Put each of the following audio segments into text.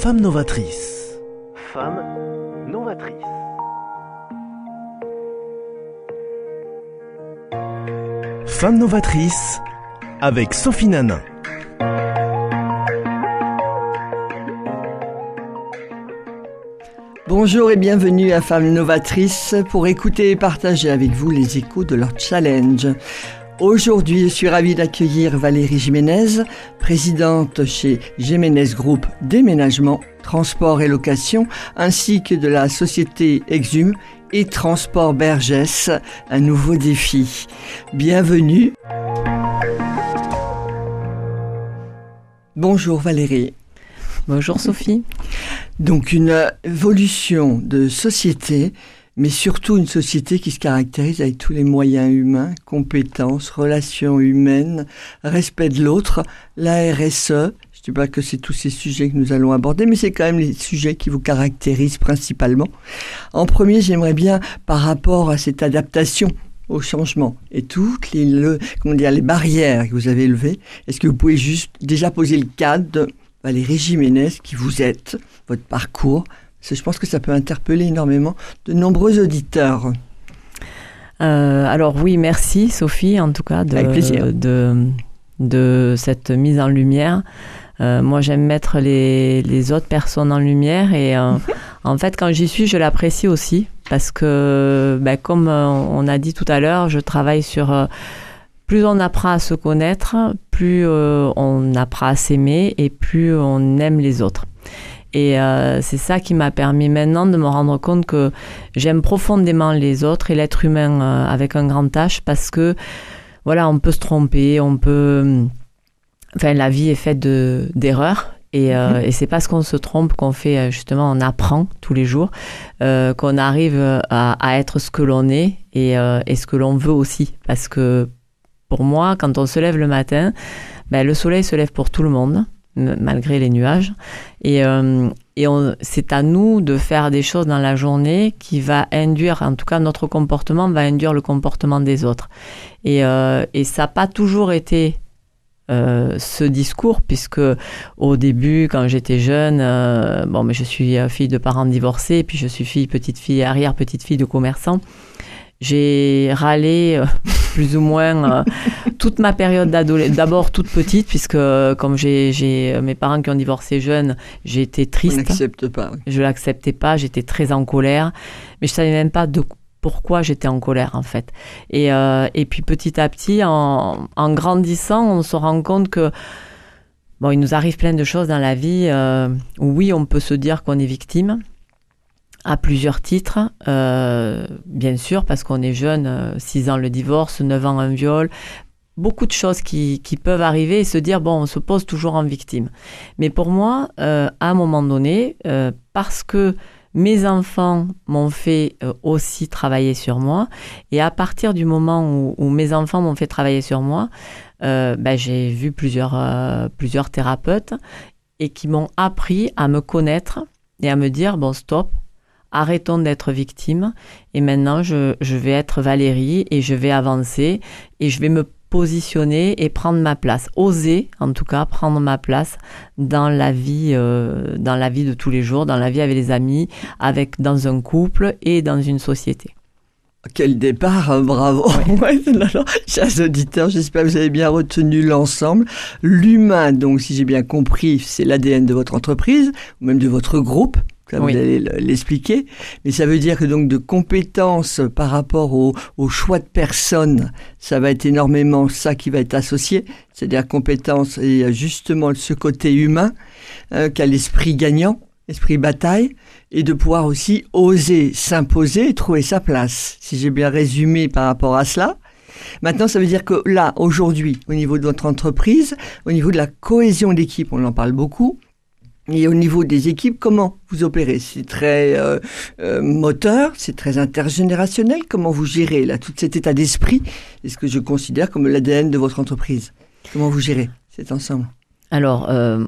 Femme novatrice. Femme novatrice. Femme novatrice avec Sophie Nanin. Bonjour et bienvenue à Femmes Novatrices pour écouter et partager avec vous les échos de leur challenge. Aujourd'hui, je suis ravie d'accueillir Valérie Jiménez, présidente chez Jiménez Group Déménagement, Transport et Location, ainsi que de la société Exum et Transport Bergès, un nouveau défi. Bienvenue. Bonjour Valérie. Bonjour Sophie. Donc une évolution de société, mais surtout une société qui se caractérise avec tous les moyens humains, compétences, relations humaines, respect de l'autre, la RSE. Je ne dis pas que c'est tous ces sujets que nous allons aborder, mais c'est quand même les sujets qui vous caractérisent principalement. En premier, j'aimerais bien, par rapport à cette adaptation au changement et toutes les, le, comment dire, les barrières que vous avez levées, est-ce que vous pouvez juste déjà poser le cadre de Valérie Jiménez, qui vous êtes, votre parcours. Je pense que ça peut interpeller énormément de nombreux auditeurs. Euh, alors oui, merci Sophie, en tout cas, de, de, de, cette mise en lumière. Euh, moi, j'aime mettre les, les, autres personnes en lumière et euh, en fait, quand j'y suis, je l'apprécie aussi parce que, ben, comme on a dit tout à l'heure, je travaille sur plus on apprend à se connaître, plus on apprend à s'aimer et plus on aime les autres. Et euh, c'est ça qui m'a permis maintenant de me rendre compte que j'aime profondément les autres et l'être humain euh, avec un grand H parce que voilà, on peut se tromper, on peut. Enfin, la vie est faite de d'erreurs. Et, euh, et c'est parce qu'on se trompe qu'on fait justement, on apprend tous les jours, qu'on arrive à, à, être ce que l'on est et, et ce que l'on veut aussi. Parce que pour moi, quand on se lève le matin, ben, le soleil se lève pour tout le monde, malgré les nuages. Et, euh, et c'est à nous de faire des choses dans la journée qui va induire, en tout cas notre comportement va induire le comportement des autres. Et, euh, et ça n'a pas toujours été euh, ce discours, puisque au début, quand j'étais jeune, bon, mais je suis fille de parents divorcés, puis je suis fille, petite fille, arrière petite fille de commerçant. J'ai râlé euh, plus ou moins euh, toute ma période d'adolescence. D'abord toute petite, puisque euh, comme j'ai mes parents qui ont divorcé jeunes, j'ai été triste. Je pas. Je l'acceptais pas, j'étais très en colère, mais je savais même pas de pourquoi j'étais en colère en fait. Et, et puis petit à petit, en, en, grandissant, on se rend compte que bon, il nous arrive plein de choses dans la vie où oui, on peut se dire qu'on est victime à plusieurs titres, euh, bien sûr, parce qu'on est jeune, 6 euh, ans le divorce, 9 ans un viol, beaucoup de choses qui, qui, peuvent arriver et se dire, bon, on se pose toujours en victime. Mais pour moi, euh, à un moment donné, parce que mes enfants m'ont fait aussi travailler sur moi, et à partir du moment où, où mes enfants m'ont fait travailler sur moi, ben, j'ai vu plusieurs, plusieurs thérapeutes et qui m'ont appris à me connaître et à me dire, bon, stop, arrêtons d'être victime et maintenant je, je, vais être Valérie et je vais avancer et je vais me positionner et prendre ma place, oser en tout cas prendre ma place dans la vie, euh, dans la vie de tous les jours, dans la vie avec les amis, avec dans un couple et dans une société. Quel départ, hein, bravo. Chers auditeurs, j'espère que vous avez bien retenu l'ensemble. L'humain, donc, si j'ai bien compris, c'est l'ADN de votre entreprise, ou même de votre groupe, comme vous allez l'expliquer. Mais ça veut dire que donc de compétences par rapport au, au, choix de personnes, ça va être énormément ça qui va être associé, c'est-à-dire compétences et justement ce côté humain, euh, qu'a l'esprit gagnant, esprit bataille, et de pouvoir aussi oser s'imposer et trouver sa place. Si j'ai bien résumé par rapport à cela. Maintenant, ça veut dire que là, aujourd'hui, au niveau de votre entreprise, au niveau de la cohésion d'équipe, on en parle beaucoup, et au niveau des équipes, comment vous opérez? C'est très euh, euh, moteur, c'est très intergénérationnel. Comment vous gérez là tout cet état d'esprit? Est ce que je considère comme l'ADN de votre entreprise? Comment vous gérez cet ensemble? Alors, euh,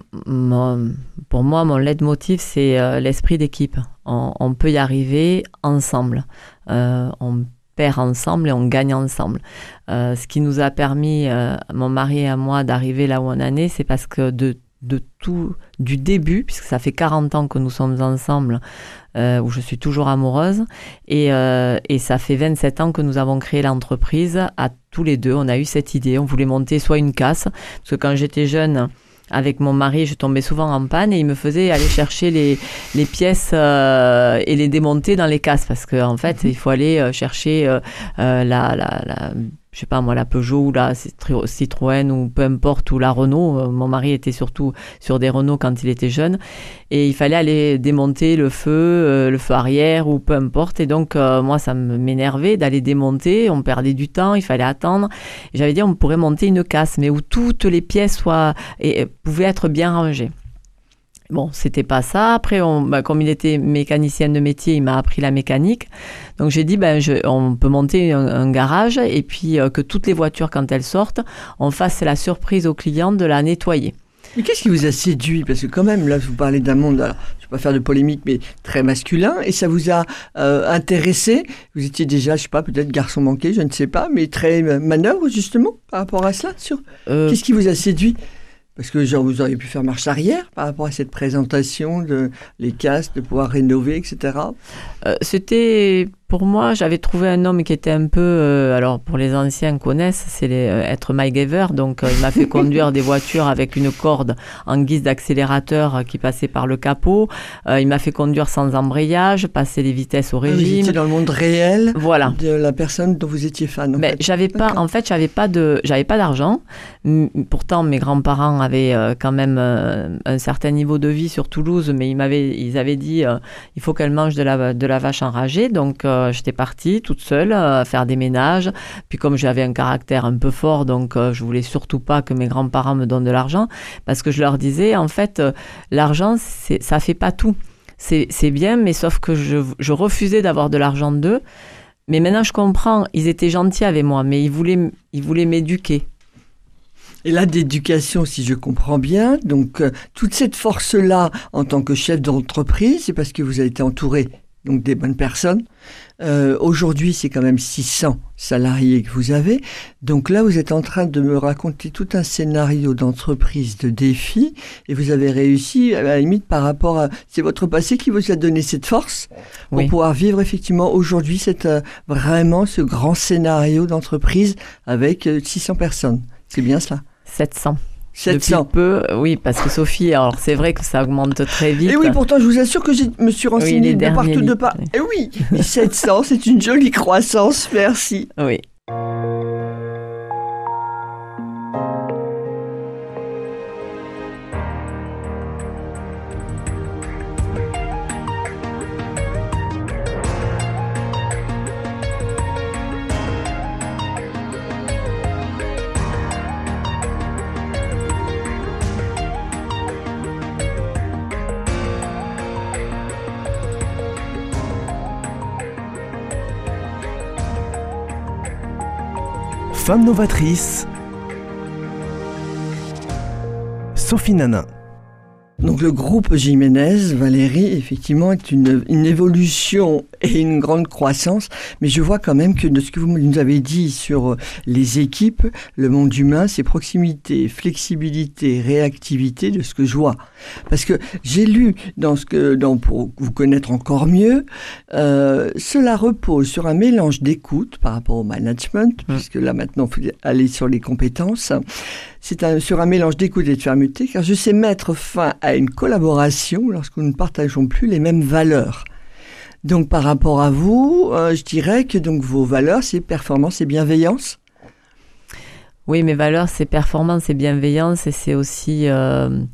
pour moi, mon leitmotiv, c'est l'esprit d'équipe. On, peut y arriver ensemble. On perd ensemble et on gagne ensemble. ce qui nous a permis, mon mari et moi, d'arriver là où on en est, c'est parce que de de tout, du début, puisque ça fait 40 ans que nous sommes ensemble, euh, où je suis toujours amoureuse, et, euh, et, ça fait 27 ans que nous avons créé l'entreprise à tous les deux. On a eu cette idée, on voulait monter soit une casse, parce que quand j'étais jeune, avec mon mari, je tombais souvent en panne et il me faisait aller chercher les, les pièces euh, et les démonter dans les casses parce qu'en en fait, il faut aller chercher la, la, la je sais pas moi, la Peugeot ou la Citroën ou peu importe, ou la Renault. Euh, mon mari était surtout sur des Renault quand il était jeune. Et il fallait aller démonter le feu, euh, le feu arrière ou peu importe. Et donc, euh, moi, ça m'énervait d'aller démonter. On perdait du temps, il fallait attendre. J'avais dit, on pourrait monter une casse, mais où toutes les pièces soient, et, pouvaient être bien rangées. Bon, c'était pas ça. Après, on, bah, comme il était mécanicien de métier, il m'a appris la mécanique. Donc j'ai dit, ben, je, on peut monter un, garage et puis euh, que toutes les voitures, quand elles sortent, on fasse la surprise au client de la nettoyer. Mais qu'est-ce qui vous a séduit? Parce que quand même, là, vous parlez d'un monde, alors, je ne vais pas faire de polémique, mais très masculin, et ça vous a euh, intéressé? Vous étiez déjà, je sais pas, peut-être garçon manqué, je ne sais pas, mais très manœuvre justement par rapport à cela. Sur... Euh, qu'est-ce qui vous a séduit? Parce que genre, vous auriez pu faire marche arrière par rapport à cette présentation de les castes, de pouvoir rénover, etc. Euh, c'était pour moi, j'avais trouvé un homme qui était un peu, euh, alors pour les anciens connaissent, c'est euh, être MacGyver. Donc il m'a fait conduire des voitures avec une corde en guise d'accélérateur qui passait par le capot. il m'a fait conduire sans embrayage, passer les vitesses au ah régime. Vous dans le monde réel. Voilà. De la personne dont vous étiez fan. Mais j'avais pas, en fait, j'avais pas de, j'avais pas d'argent. Pourtant, mes grands-parents avaient quand même un certain niveau de vie sur Toulouse, mais ils m'avaient, ils avaient dit, il faut qu'elle mange de la de la vache enragée. Donc euh, j'étais partie toute seule euh, faire des ménages. Puis comme j'avais un caractère un peu fort, donc euh, je voulais surtout pas que mes grands-parents me donnent de l'argent parce que je leur disais en fait l'argent ça fait pas tout. C'est bien, mais sauf que je, refusais d'avoir de l'argent d'eux. Mais maintenant je comprends, ils étaient gentils avec moi, mais ils voulaient, ils voulaient m'éduquer. Et là, d'éducation, si je comprends bien, donc toute cette force-là en tant que chef d'entreprise, c'est parce que vous avez été entouré donc des bonnes personnes. Euh, aujourd'hui, c'est quand même 600 salariés que vous avez. Donc là, vous êtes en train de me raconter tout un scénario d'entreprise, de défi, et vous avez réussi, à la limite, par rapport à... C'est votre passé qui vous a donné cette force pour pouvoir vivre effectivement aujourd'hui cette euh, vraiment ce grand scénario d'entreprise avec 600 euh, personnes. C'est bien cela? 700. 700. peu, oui, parce que Sophie, alors c'est vrai que ça augmente très vite. Et oui, pourtant, je vous assure que je me suis renseignée de partout de pas. Et oui, 700, c'est une jolie croissance, merci. Oui. Femme novatrice, Sophie Nanin. Donc le groupe Jiménez, Valérie, effectivement, est une, une, évolution et une grande croissance, mais je vois quand même que de ce que vous nous avez dit sur les équipes, le monde humain, c'est proximité, flexibilité, réactivité de ce que je vois. Parce que j'ai lu dans ce que, dans, pour vous connaître encore mieux, euh, cela repose sur un mélange d'écoute par rapport au management, mmh. puisque là maintenant, il faut aller sur les compétences, c'est sur un mélange d'écoute et de fermeté, car je sais mettre fin à une collaboration lorsque nous ne partageons plus les mêmes valeurs. Donc par rapport à vous, euh, je dirais que donc vos valeurs, c'est performance et bienveillance. Oui, mes valeurs, c'est performance et bienveillance, et c'est aussi euh,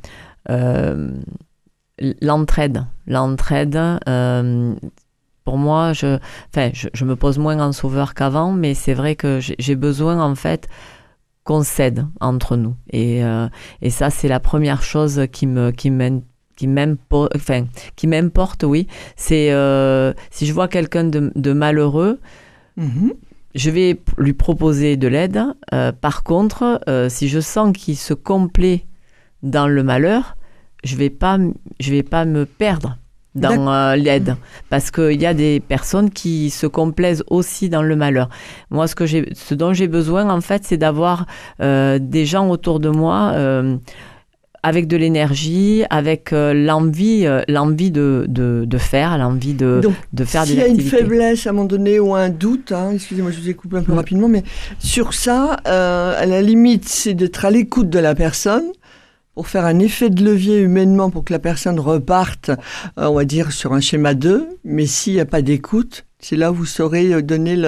euh, l'entraide. L'entraide. pour moi, je, enfin, je, me pose moins en sauveur qu'avant, mais c'est vrai que j'ai besoin en fait qu'on cède entre nous. Et, et ça, c'est la première chose qui me qui qui enfin, qui m'importe, oui. C'est euh, si je vois quelqu'un de, malheureux, mm-hmm. je vais lui proposer de l'aide. Euh, par contre, si je sens qu'il se complaît dans le malheur, je vais pas, je vais pas me perdre dans euh, l'aide parce qu'il y a des personnes qui se complaisent aussi dans le malheur. Moi, ce, que j'ai, ce dont j'ai besoin, en fait, c'est d'avoir euh, des gens autour de moi. Euh, avec de l'énergie, avec l'envie, l'envie de, de, faire, l'envie de, de faire des activités. S'il y a une faiblesse à un moment donné ou un doute, hein, excusez-moi, je vous ai coupé un peu rapidement, mais sur ça, à la limite, c'est d'être à l'écoute de la personne pour faire un effet de levier humainement pour que la personne reparte, on va dire, sur un schéma 2. Mais s'il n'y a pas d'écoute, c'est là où vous saurez donner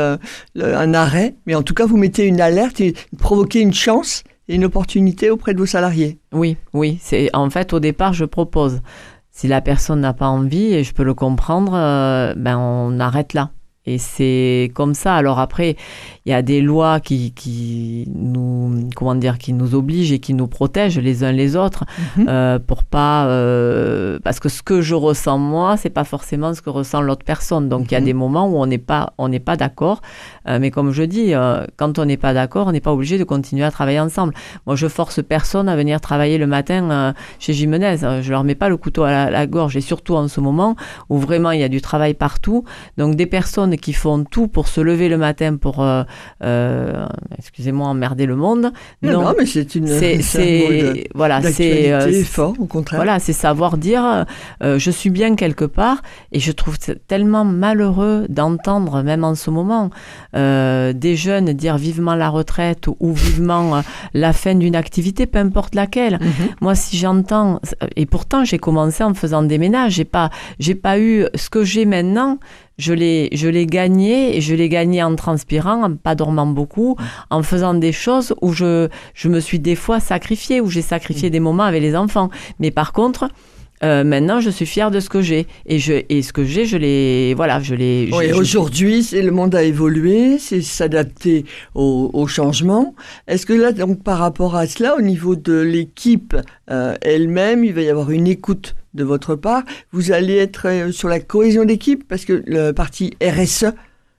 un arrêt. Mais en tout cas, vous mettez une alerte et provoquez une chance une opportunité auprès de vos salariés. Oui, oui. C'est en fait au départ, je propose. Si la personne n'a pas envie et je peux le comprendre, euh, ben on arrête là. Et c'est comme ça. Alors après, il y a des lois qui, qui, nous, comment dire, qui nous obligent et qui nous protègent les uns les autres mhm. euh, pour pas, euh, parce que ce que je ressens moi, c'est pas forcément ce que ressent l'autre personne. Donc il y a mhm. des moments où on n'est pas, on n'est pas d'accord. Euh, mais comme je dis, quand on n'est pas d'accord, on n'est pas obligé de continuer à travailler ensemble. Moi, je force personne à venir travailler le matin chez Jimenez. Je leur mets pas le couteau à la, la, gorge. Et surtout en ce moment où vraiment il y a du travail partout. Donc des personnes qui font tout pour se lever le matin pour, euh, euh, excusez-moi, emmerder le monde. Non, mais c'est une. C'est voilà, c'est euh, fort au contraire. Voilà, c'est savoir dire, je suis bien quelque part, et je trouve tellement malheureux d'entendre, même en ce moment, des jeunes dire vivement la retraite ou vivement la fin d'une activité, peu importe laquelle. Mhm. Moi, si j'entends, et pourtant j'ai commencé en faisant des ménages, j'ai pas, j'ai pas eu ce que j'ai maintenant je l'ai, je l'ai gagné et je l'ai gagné en transpirant, en pas dormant beaucoup, en faisant des choses où je, je me suis des fois sacrifiée, où j'ai sacrifié des moments avec les enfants. Mais par contre, euh, maintenant, je suis fière de ce que j'ai et je et ce que j'ai, je l'ai voilà, je l'ai. Oui, aujourd'hui, c'est le monde a évolué, c'est s'adapter au, au, changement. Est-ce que là, donc, par rapport à cela, au niveau de l'équipe euh, elle-même, il va y avoir une écoute de votre part. Vous allez être euh, sur la cohésion d'équipe parce que le parti RSE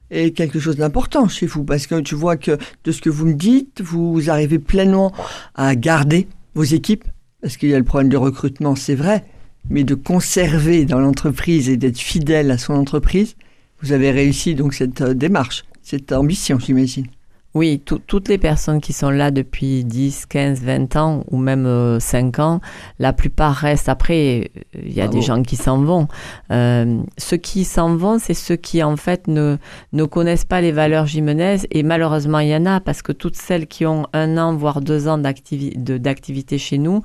est quelque chose d'important chez vous parce que tu vois que de ce que vous me dites, vous arrivez pleinement à garder vos équipes parce qu'il y a le problème de recrutement, c'est vrai, mais de conserver dans l'entreprise et d'être fidèle à son entreprise, vous avez réussi donc cette euh, démarche, cette ambition, j'imagine. Oui, toutes les personnes qui sont là depuis 10, 15, 20 ans ou même 5 euh, ans, la plupart restent. Après, il y a des gens qui s'en vont. Euh, ceux qui s'en vont, c'est ceux qui en fait ne, ne connaissent pas les valeurs jimenaises et malheureusement il y en a parce que toutes celles qui ont un an voire deux ans d'activité chez nous,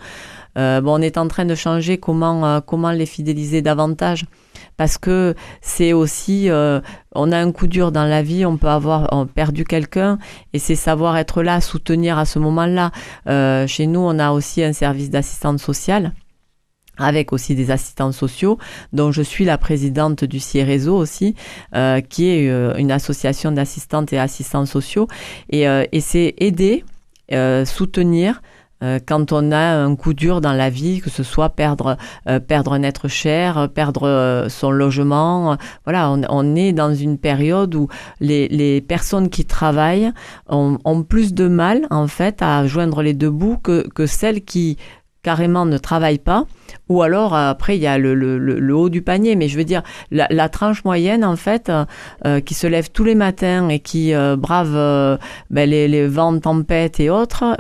euh, bon, on est en train de changer comment, euh, comment les fidéliser davantage parce que c'est aussi, euh, on a un coup dur dans la vie, on peut avoir perdu quelqu'un, et c'est savoir être là, soutenir à ce moment-là. Euh, chez nous, on a aussi un service d'assistante sociale avec aussi des assistants sociaux, dont je suis la présidente du CIRESO aussi, euh, qui est une association d'assistantes et assistants sociaux. Et c'est aider, soutenir, euh, quand on a un coup dur dans la vie, que ce soit perdre, euh, perdre un être cher, perdre euh, son logement. voilà, on, est dans une période où les, les personnes qui travaillent ont, ont, plus de mal, en fait, à joindre les deux bouts que, que celles qui carrément ne travaillent pas, ou alors après il y a le, le, le, haut du panier, mais je veux dire la, la tranche moyenne en fait euh, qui se lève tous les matins et qui euh, brave euh, ben, les, les vents, tempêtes et autres,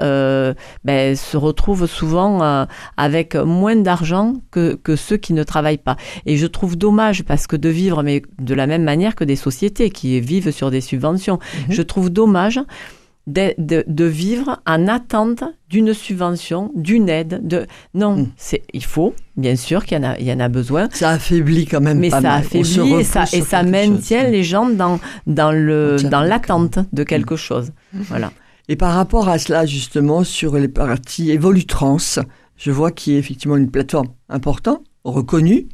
ben, se retrouve souvent avec moins d'argent que, que ceux qui ne travaillent pas. Et je trouve dommage parce que de vivre mais de la même manière que des sociétés qui vivent sur des subventions, mhm. je trouve dommage de, de, de, vivre en attente d'une subvention, d'une aide. De... Non, hmm. c'est il faut, bien sûr qu'il y, en a, il y en a besoin. Ça affaiblit quand même mais pas ça affaiblit et ça, et ça maintient les gens dans, dans, le, dans l'attente de hmm. quelque chose. Hmm. Voilà. Et par rapport à cela, justement, sur les parties Evolutrans, je vois qu'il y a effectivement une plateforme importante, reconnue,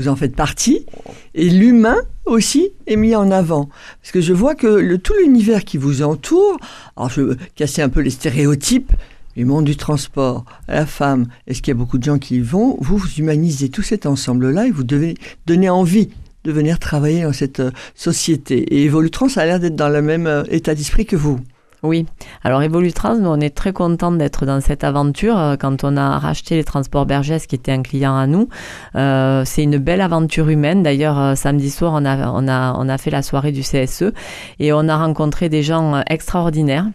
vous en faites partie, et l'humain aussi est mis en avant. Parce que je vois que tout l'univers qui vous entoure, alors je veux casser un peu les stéréotypes, du monde du transport, la femme, est-ce qu'il y a beaucoup de gens qui y vont? Vous, vous humanisez tout cet ensemble-là et vous devez donner envie de venir travailler dans cette euh, société. Et Evolutrans a l'air d'être dans le même euh, état d'esprit que vous. Oui. Alors Evolutrans, nous, on est très content d'être dans cette aventure. Euh, quand on a racheté les transports Bergès, qui était un client à nous, euh, c'est une belle aventure humaine. D'ailleurs, euh, samedi soir, on a, on, a, on a fait la soirée du CSE et on a rencontré des gens extraordinaires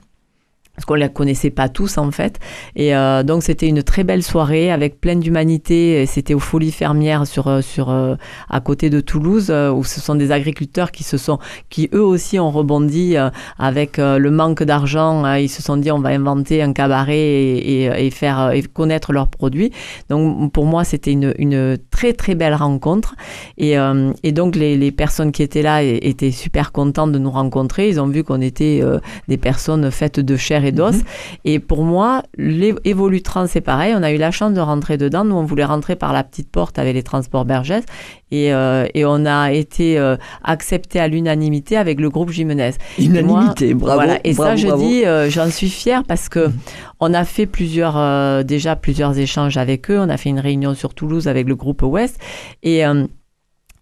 parce qu'on les connaissait pas tous en fait. Et euh, donc c'était une très belle soirée avec plein d'humanité. C'était aux Folies Fermières sur euh, sur euh, à côté de Toulouse où ce sont des agriculteurs qui se sont qui eux aussi ont rebondi avec le manque d'argent. ils se sont dit on va inventer un cabaret et, faire connaître leurs produits. Donc pour moi c'était une une très très belle rencontre et et donc les, les personnes qui étaient là étaient super contentes de nous rencontrer. Ils ont vu qu'on était des personnes faites de chair et d'os. Mhm. Et pour moi, Evolutrans, c'est pareil. On a eu la chance de rentrer dedans. Nous, on voulait rentrer par la petite porte avec les transports Bergès. Et, euh, et on a été euh, accepté à l'unanimité avec le groupe Jimenez. Unanimité, bravo. Voilà. Et ça, je dis, euh, j'en suis fière parce que mhm. on a fait plusieurs, déjà plusieurs échanges avec eux. On a fait une réunion sur Toulouse avec le groupe Ouest. Et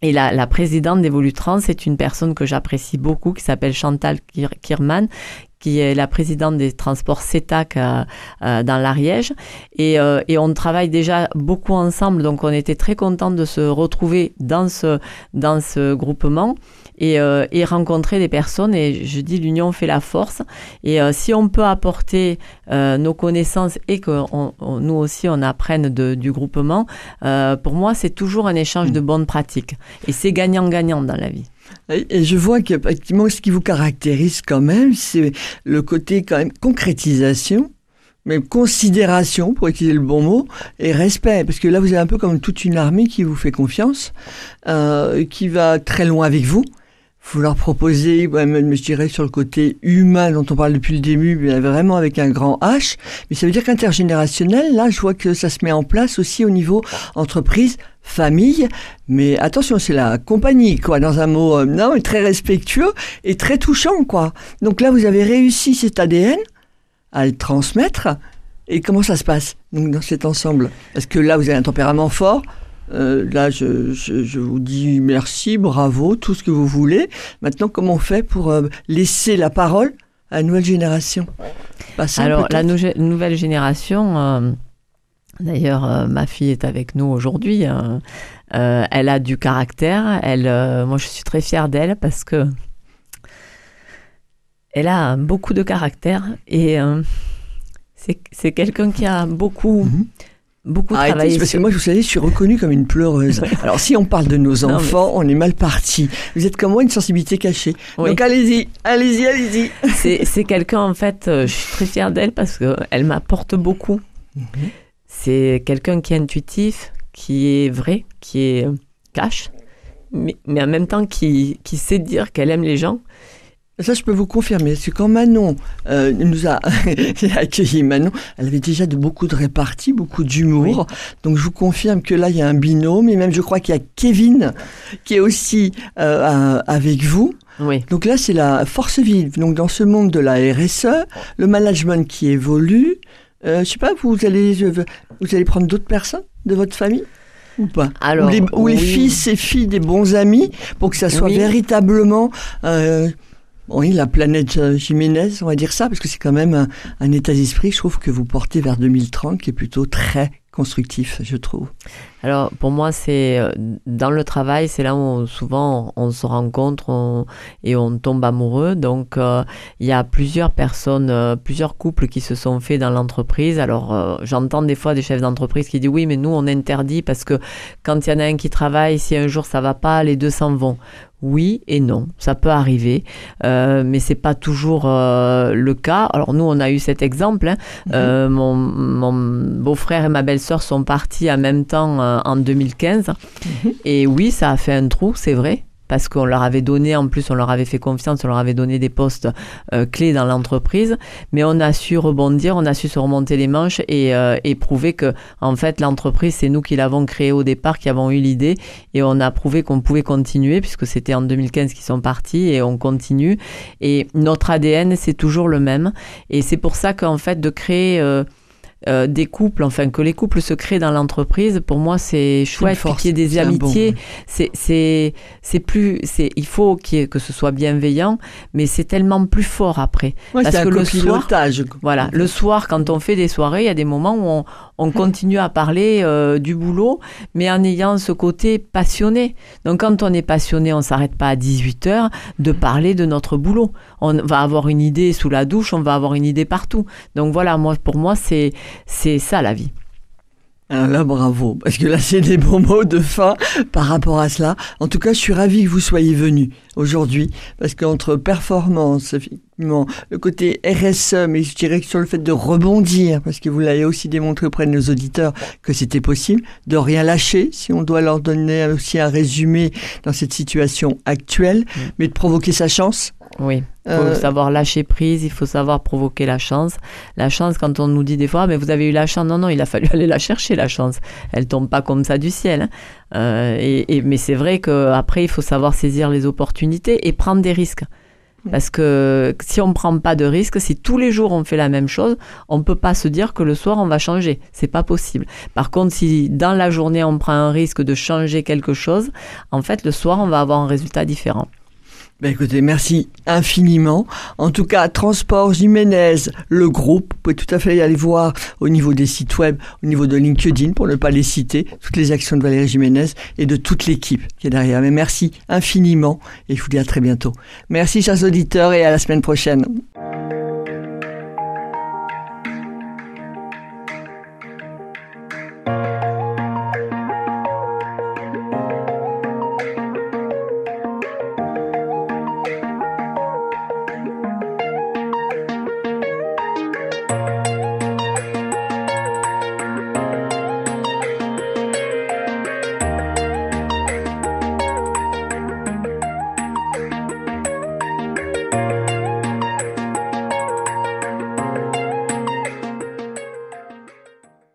et la, la présidente d'Evolutrans, c'est une personne que j'apprécie beaucoup, qui s'appelle Chantal Kirman, qui est la présidente des transports CETAC euh, euh, dans l'Ariège. Et, euh, et, on travaille déjà beaucoup ensemble, donc on était très contents de se retrouver dans ce, dans ce groupement. Et, et, rencontrer des personnes. Et je dis, l'union fait la force. Et si on peut apporter nos connaissances et que nous aussi on apprenne de, du groupement, pour moi c'est toujours un échange de bonnes pratiques. Et c'est gagnant-gagnant dans la vie. Et je vois qu'effectivement, ce qui vous caractérise quand même, c'est le côté quand même concrétisation, même considération, pour utiliser le bon mot, et respect. Parce que là, vous avez un peu comme toute une armée qui vous fait confiance, euh, qui va très loin avec vous. Vous leur proposez, même, je dirais, sur le côté humain dont on parle depuis le début, mais vraiment avec un grand H. Mais ça veut dire qu'intergénérationnel, là, je vois que ça se met en place aussi au niveau entreprise, famille, mais attention, c'est la compagnie, quoi, dans un mot, euh, non, très respectueux et très touchant, quoi. Donc là, vous avez réussi cet ADN à le transmettre. Et comment ça se passe donc, dans cet ensemble? Est-ce que là, vous avez un tempérament fort? Euh, là, je, je, vous dis merci, bravo, tout ce que vous voulez. Maintenant, comment on fait pour euh, laisser la parole à la nouvelle génération? Alors, la nouvelle génération, D'ailleurs, euh, ma fille est avec nous aujourd'hui. Hein. Elle a du caractère. Elle, moi, je suis très fière d'elle parce que elle a beaucoup de caractère et c'est quelqu'un qui a beaucoup. Mhm. Beaucoup travaillé. Parce que moi, vous savez, je suis reconnue comme une pleureuse. Alors, si on parle de nos enfants, on est mal parti. Vous êtes comme moi, une sensibilité cachée. Donc, allez-y, allez-y, allez-y. C'est quelqu'un, en fait, je suis très fière d'elle parce qu'elle m'apporte beaucoup. Mhm. C'est quelqu'un qui est intuitif, qui est vrai, qui est euh, cash, mais, en même temps qui, qui sait dire qu'elle aime les gens. Ça, je peux vous confirmer. C'est quand Manon euh, nous a accueilli, Manon, elle avait déjà de beaucoup de réparties, beaucoup d'humour. Donc, je vous confirme que là, il y a un binôme. Et même, je crois qu'il y a Kevin qui est aussi euh, avec vous. Oui. Donc là, c'est la force vive. Donc, dans ce monde de la RSE, le management qui évolue, euh, je sais pas, vous allez, vous allez prendre d'autres personnes de votre famille ou pas? Alors, ou les, fils et filles des bons amis pour que ça soit véritablement euh, oui, la planète euh, Jiménez, on va dire ça, parce que c'est quand même un, état d'esprit, je trouve, que vous portez vers 2030 qui est plutôt très constructif, je trouve. Alors pour moi, c'est euh, dans le travail, c'est là où souvent on, se rencontre et on tombe amoureux. Donc euh, il y a plusieurs personnes, plusieurs couples qui se sont faits dans l'entreprise. Alors j'entends des fois des chefs d'entreprise qui disent oui, mais nous on interdit parce que quand il y en a un qui travaille, si un jour ça va pas, les deux s'en vont oui et non, ça peut arriver, euh, mais c'est pas toujours euh, le cas. Alors nous, on a eu cet exemple. Hein. Mhm. Euh, mon, mon beau-frère et ma belle-sœur sont partis en même temps euh, en 2015, mhm. et oui, ça a fait un trou, c'est vrai parce qu'on leur avait donné, en plus, on leur avait fait confiance, on leur avait donné des postes euh, clés dans l'entreprise, mais on a su rebondir, on a su se remonter les manches et, euh, et prouver que, en fait, l'entreprise, c'est nous qui l'avons créée au départ, qui avons eu l'idée, et on a prouvé qu'on pouvait continuer, puisque c'était en 2015 qu'ils sont partis, et on continue. Et notre ADN, c'est toujours le même, et c'est pour ça qu'en fait, de créer... Euh, euh, des couples, enfin que les couples se créent dans l'entreprise, pour moi c'est chouette. Qu'il y ait des amitiés, c'est c'est c'est plus c'est il faut que ce soit bienveillant, mais c'est tellement plus fort après. Parce que le soir, voilà, le soir quand on fait des soirées, il y a des moments où on, on continue à parler euh, du boulot, mais en ayant ce côté passionné. Donc quand on est passionné, on s'arrête pas à 18 heures de parler de notre boulot. On va avoir une idée sous la douche, on va avoir une idée partout. Donc voilà, moi pour moi c'est ça la vie. Alors là, bravo, parce que là, c'est des bons mots de fin par rapport à cela. En tout cas, je suis ravi que vous soyez venu aujourd'hui, parce qu'entre performance, effectivement, le côté RSE, mais je dirais que sur le fait de rebondir, parce que vous l'avez aussi démontré auprès de nos auditeurs que c'était possible, de rien lâcher, si on doit leur donner aussi un résumé dans cette situation actuelle, mm. mais de provoquer sa chance, oui, il faut euh, savoir lâcher prise, il faut savoir provoquer la chance. La chance, quand on nous dit des fois, mais vous avez eu la chance, non, non, il a fallu aller la chercher, la chance. Elle tombe pas comme ça du ciel. Hein. Euh, et, mais c'est vrai qu'après, il faut savoir saisir les opportunités et prendre des risques. Mm. Parce que si on ne prend pas de risques, si tous les jours on fait la même chose, on ne peut pas se dire que le soir on va changer. C'est pas possible. Par contre, si dans la journée on prend un risque de changer quelque chose, en fait le soir on va avoir un résultat différent. Ben écoutez, merci infiniment. En tout cas, Transport Jiménez, le groupe, vous pouvez tout à fait aller voir au niveau des sites web, au niveau de LinkedIn, pour ne pas les citer, toutes les actions de Valérie Jiménez et de toute l'équipe qui est derrière. Mais merci infiniment et je vous dis à très bientôt. Merci chers auditeurs et à la semaine prochaine.